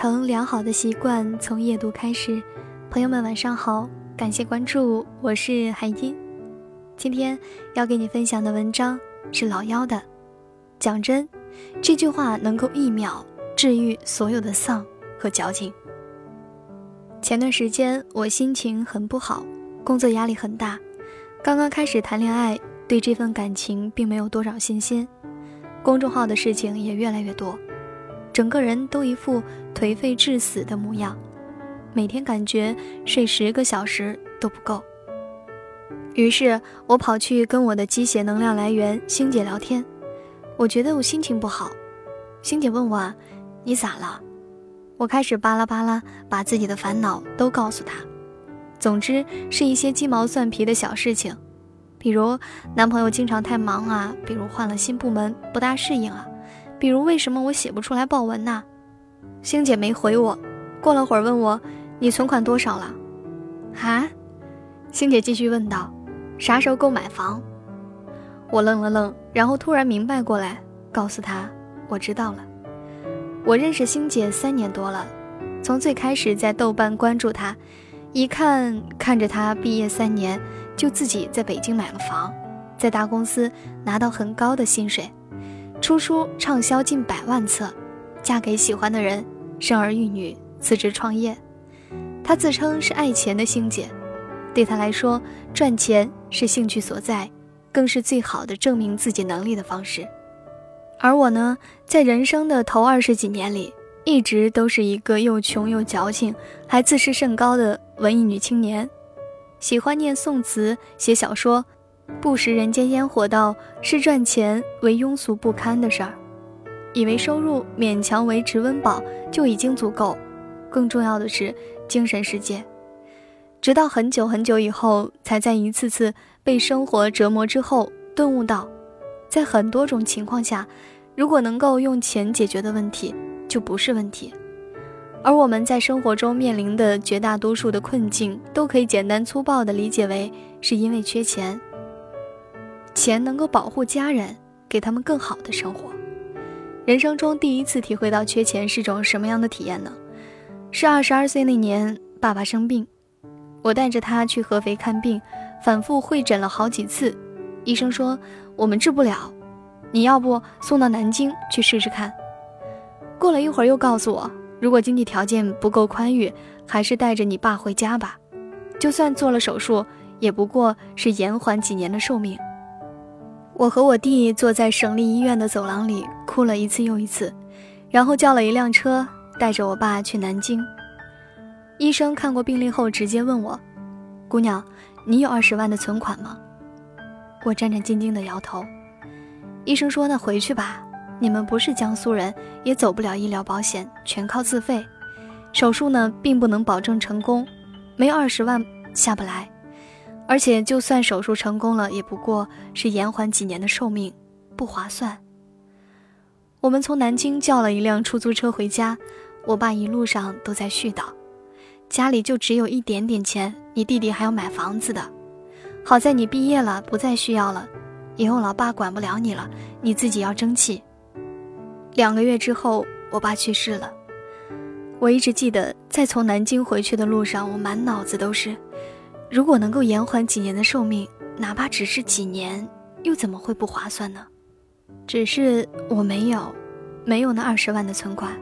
成良好的习惯，从夜读开始。朋友们，晚上好，感谢关注，我是海音。今天要给你分享的文章是老妖的。讲真，这句话能够一秒治愈所有的丧和矫情。前段时间我心情很不好，工作压力很大，刚刚开始谈恋爱，对这份感情并没有多少信心。公众号的事情也越来越多，整个人都一副颓废致死的模样，每天感觉睡十个小时都不够。于是我跑去跟我的鸡血能量来源星姐聊天。我觉得我心情不好，星姐问我：“你咋了？”我开始巴拉巴拉把自己的烦恼都告诉她，总之是一些鸡毛蒜皮的小事情，比如男朋友经常太忙啊，比如换了新部门不大适应啊，比如为什么我写不出来报文呢？星姐没回我，过了会儿问我：“你存款多少了？”啊？星姐继续问道：“啥时候够买房？”我愣了愣，然后突然明白过来，告诉他：“我知道了。我认识星姐三年多了，从最开始在豆瓣关注她，一看看着她毕业三年就自己在北京买了房，在大公司拿到很高的薪水，出书畅销近百万册，嫁给喜欢的人，生儿育女，辞职创业。她自称是爱钱的星姐，对她来说，赚钱是兴趣所在。”更是最好的证明自己能力的方式，而我呢，在人生的头二十几年里，一直都是一个又穷又矫情，还自视甚高的文艺女青年，喜欢念宋词、写小说，不食人间烟火，道是赚钱为庸俗不堪的事儿，以为收入勉强维持温饱就已经足够，更重要的是精神世界。直到很久很久以后，才在一次次被生活折磨之后顿悟到，在很多种情况下，如果能够用钱解决的问题，就不是问题。而我们在生活中面临的绝大多数的困境，都可以简单粗暴地理解为是因为缺钱。钱能够保护家人，给他们更好的生活。人生中第一次体会到缺钱是种什么样的体验呢？是二十二岁那年，爸爸生病。我带着他去合肥看病，反复会诊了好几次，医生说我们治不了，你要不送到南京去试试看。过了一会儿又告诉我，如果经济条件不够宽裕，还是带着你爸回家吧，就算做了手术，也不过是延缓几年的寿命。我和我弟坐在省立医院的走廊里哭了一次又一次，然后叫了一辆车带着我爸去南京。医生看过病历后，直接问我：“姑娘，你有二十万的存款吗？”我战战兢兢地摇头。医生说：“那回去吧，你们不是江苏人，也走不了医疗保险，全靠自费。手术呢，并不能保证成功，没二十万下不来。而且，就算手术成功了，也不过是延缓几年的寿命，不划算。”我们从南京叫了一辆出租车回家，我爸一路上都在絮叨。家里就只有一点点钱，你弟弟还要买房子的。好在你毕业了，不再需要了，以后老爸管不了你了，你自己要争气。两个月之后，我爸去世了。我一直记得，在从南京回去的路上，我满脑子都是：如果能够延缓几年的寿命，哪怕只是几年，又怎么会不划算呢？只是我没有，没有那二十万的存款。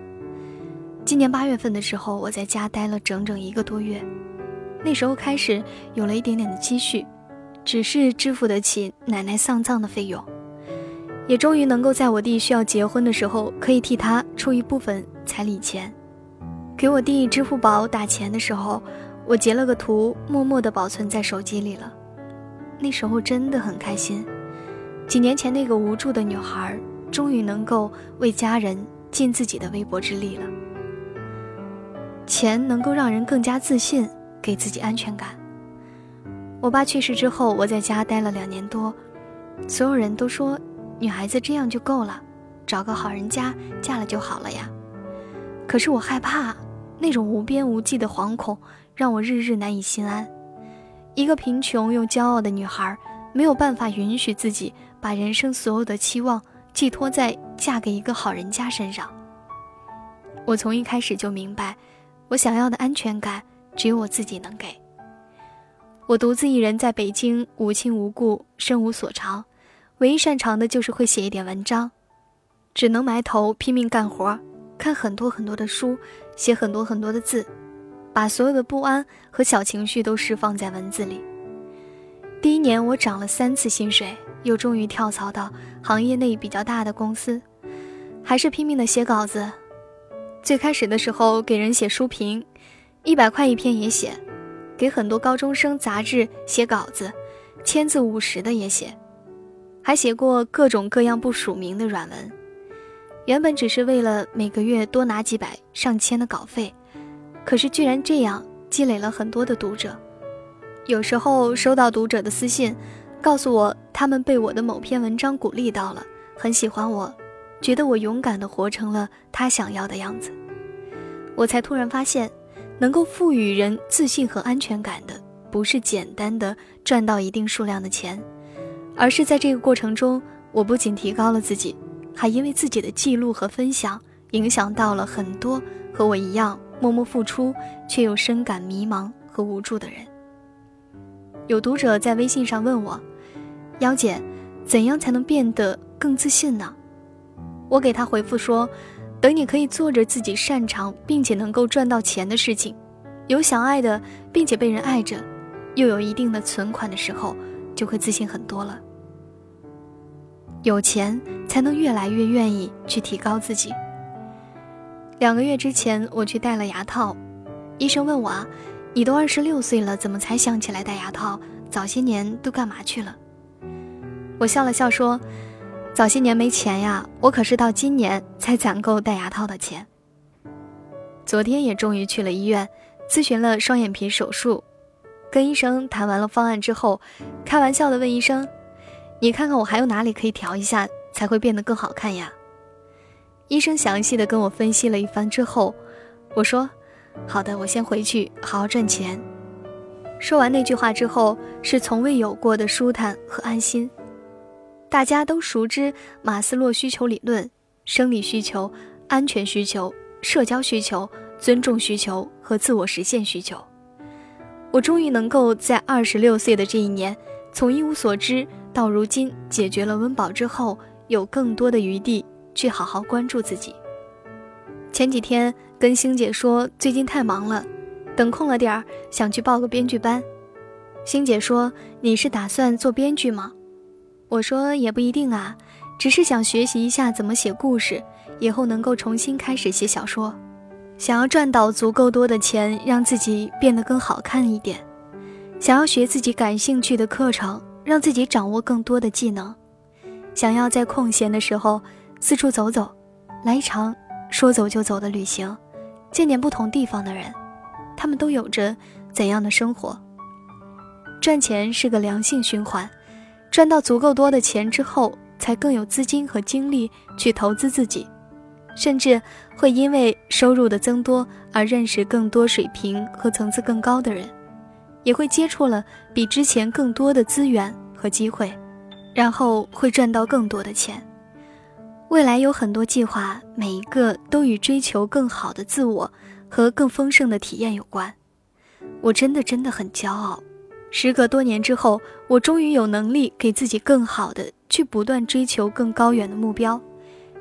今年八月份的时候，我在家待了整整一个多月，那时候开始有了一点点的积蓄，只是支付得起奶奶丧葬的费用，也终于能够在我弟需要结婚的时候，可以替他出一部分彩礼钱。给我弟支付宝打钱的时候，我截了个图，默默地保存在手机里了。那时候真的很开心，几年前那个无助的女孩，终于能够为家人尽自己的微薄之力了。钱能够让人更加自信，给自己安全感。我爸去世之后，我在家待了两年多，所有人都说女孩子这样就够了，找个好人家嫁了就好了呀。可是我害怕，那种无边无际的惶恐让我日日难以心安。一个贫穷又骄傲的女孩，没有办法允许自己把人生所有的期望寄托在嫁给一个好人家身上。我从一开始就明白，我想要的安全感只有我自己能给。我独自一人在北京，无亲无故，身无所长，唯一擅长的就是会写一点文章，只能埋头拼命干活，看很多很多的书，写很多很多的字，把所有的不安和小情绪都释放在文字里。第一年我涨了三次薪水，又终于跳槽到行业内比较大的公司，还是拼命的写稿子。最开始的时候给人写书评，一百块一篇也写。给很多高中生杂志写稿子，千字五十的也写，还写过各种各样不署名的软文。原本只是为了每个月多拿几百上千的稿费，可是居然这样积累了很多的读者。有时候收到读者的私信，告诉我他们被我的某篇文章鼓励到了，很喜欢我，觉得我勇敢地活成了他想要的样子。我才突然发现。能够赋予人自信和安全感的，不是简单的赚到一定数量的钱，而是在这个过程中，我不仅提高了自己，还因为自己的记录和分享，影响到了很多和我一样默默付出却又深感迷茫和无助的人。有读者在微信上问我：“妖姐，怎样才能变得更自信呢？”我给他回复说。等你可以做着自己擅长并且能够赚到钱的事情，有想爱的并且被人爱着，又有一定的存款的时候，就会自信很多了。有钱才能越来越愿意去提高自己。两个月之前，我去戴了牙套，医生问我啊：“你都二十六岁了，怎么才想起来戴牙套？早些年都干嘛去了？”我笑了笑说。早些年没钱呀，我可是到今年才攒够戴牙套的钱。昨天也终于去了医院，咨询了双眼皮手术，跟医生谈完了方案之后，开玩笑的问医生：“你看看我还有哪里可以调一下，才会变得更好看呀？”医生详细的跟我分析了一番之后，我说：“好的，我先回去好好赚钱。”说完那句话之后，是从未有过的舒坦和安心。大家都熟知马斯洛需求理论：生理需求、安全需求、社交需求、尊重需求和自我实现需求。我终于能够在二十六岁的这一年，从一无所知到如今解决了温饱之后，有更多的余地去好好关注自己。前几天跟星姐说，最近太忙了，等空了点儿想去报个编剧班。星姐说：“你是打算做编剧吗？”我说也不一定啊，只是想学习一下怎么写故事，以后能够重新开始写小说，想要赚到足够多的钱，让自己变得更好看一点，想要学自己感兴趣的课程，让自己掌握更多的技能，想要在空闲的时候四处走走，来一场说走就走的旅行，见点不同地方的人，他们都有着怎样的生活？赚钱是个良性循环。赚到足够多的钱之后，才更有资金和精力去投资自己，甚至会因为收入的增多而认识更多水平和层次更高的人，也会接触了比之前更多的资源和机会，然后会赚到更多的钱。未来有很多计划，每一个都与追求更好的自我和更丰盛的体验有关。我真的真的很骄傲。时隔多年之后，我终于有能力给自己更好的去不断追求更高远的目标，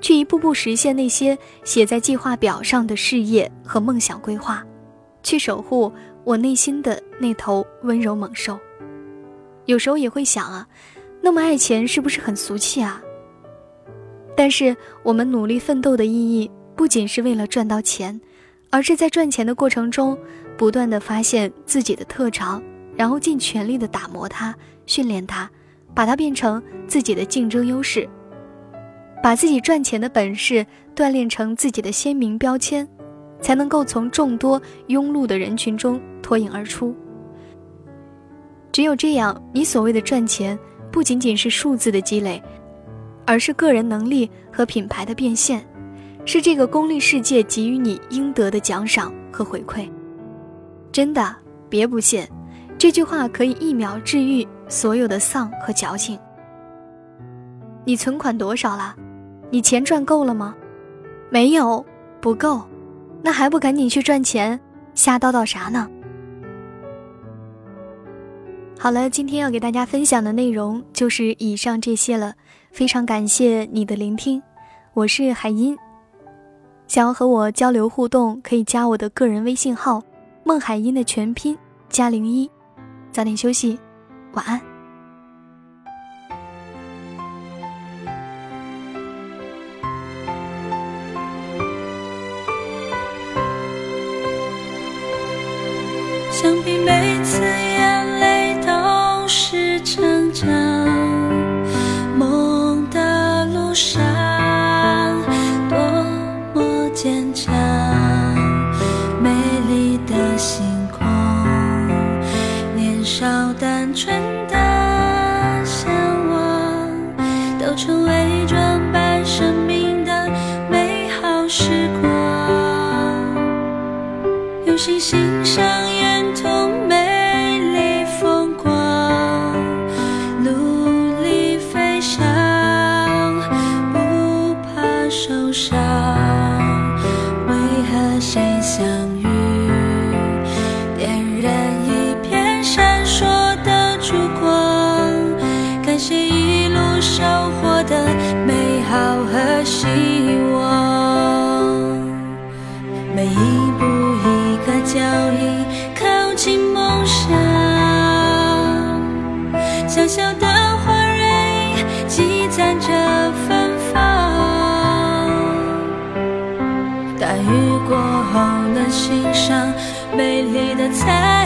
去一步步实现那些写在计划表上的事业和梦想规划，去守护我内心的那头温柔猛兽。有时候也会想啊，那么爱钱是不是很俗气啊？但是我们努力奋斗的意义，不仅是为了赚到钱，而是在赚钱的过程中，不断的发现自己的特长。然后尽全力的打磨它，训练它，把它变成自己的竞争优势，把自己赚钱的本事锻炼成自己的鲜明标签，才能够从众多庸碌的人群中脱颖而出。只有这样，你所谓的赚钱，不仅仅是数字的积累，而是个人能力和品牌的变现，是这个功利世界给予你应得的奖赏和回馈。真的，别不信。这句话可以一秒治愈所有的丧和矫情。你存款多少了？你钱赚够了吗？没有，不够。那还不赶紧去赚钱，瞎叨叨啥呢？好了，今天要给大家分享的内容就是以上这些了。非常感谢你的聆听，我是海音。想要和我交流互动，可以加我的个人微信号“孟海音”的全拼加零一。早点休息，晚安。想必每次是心上美丽的彩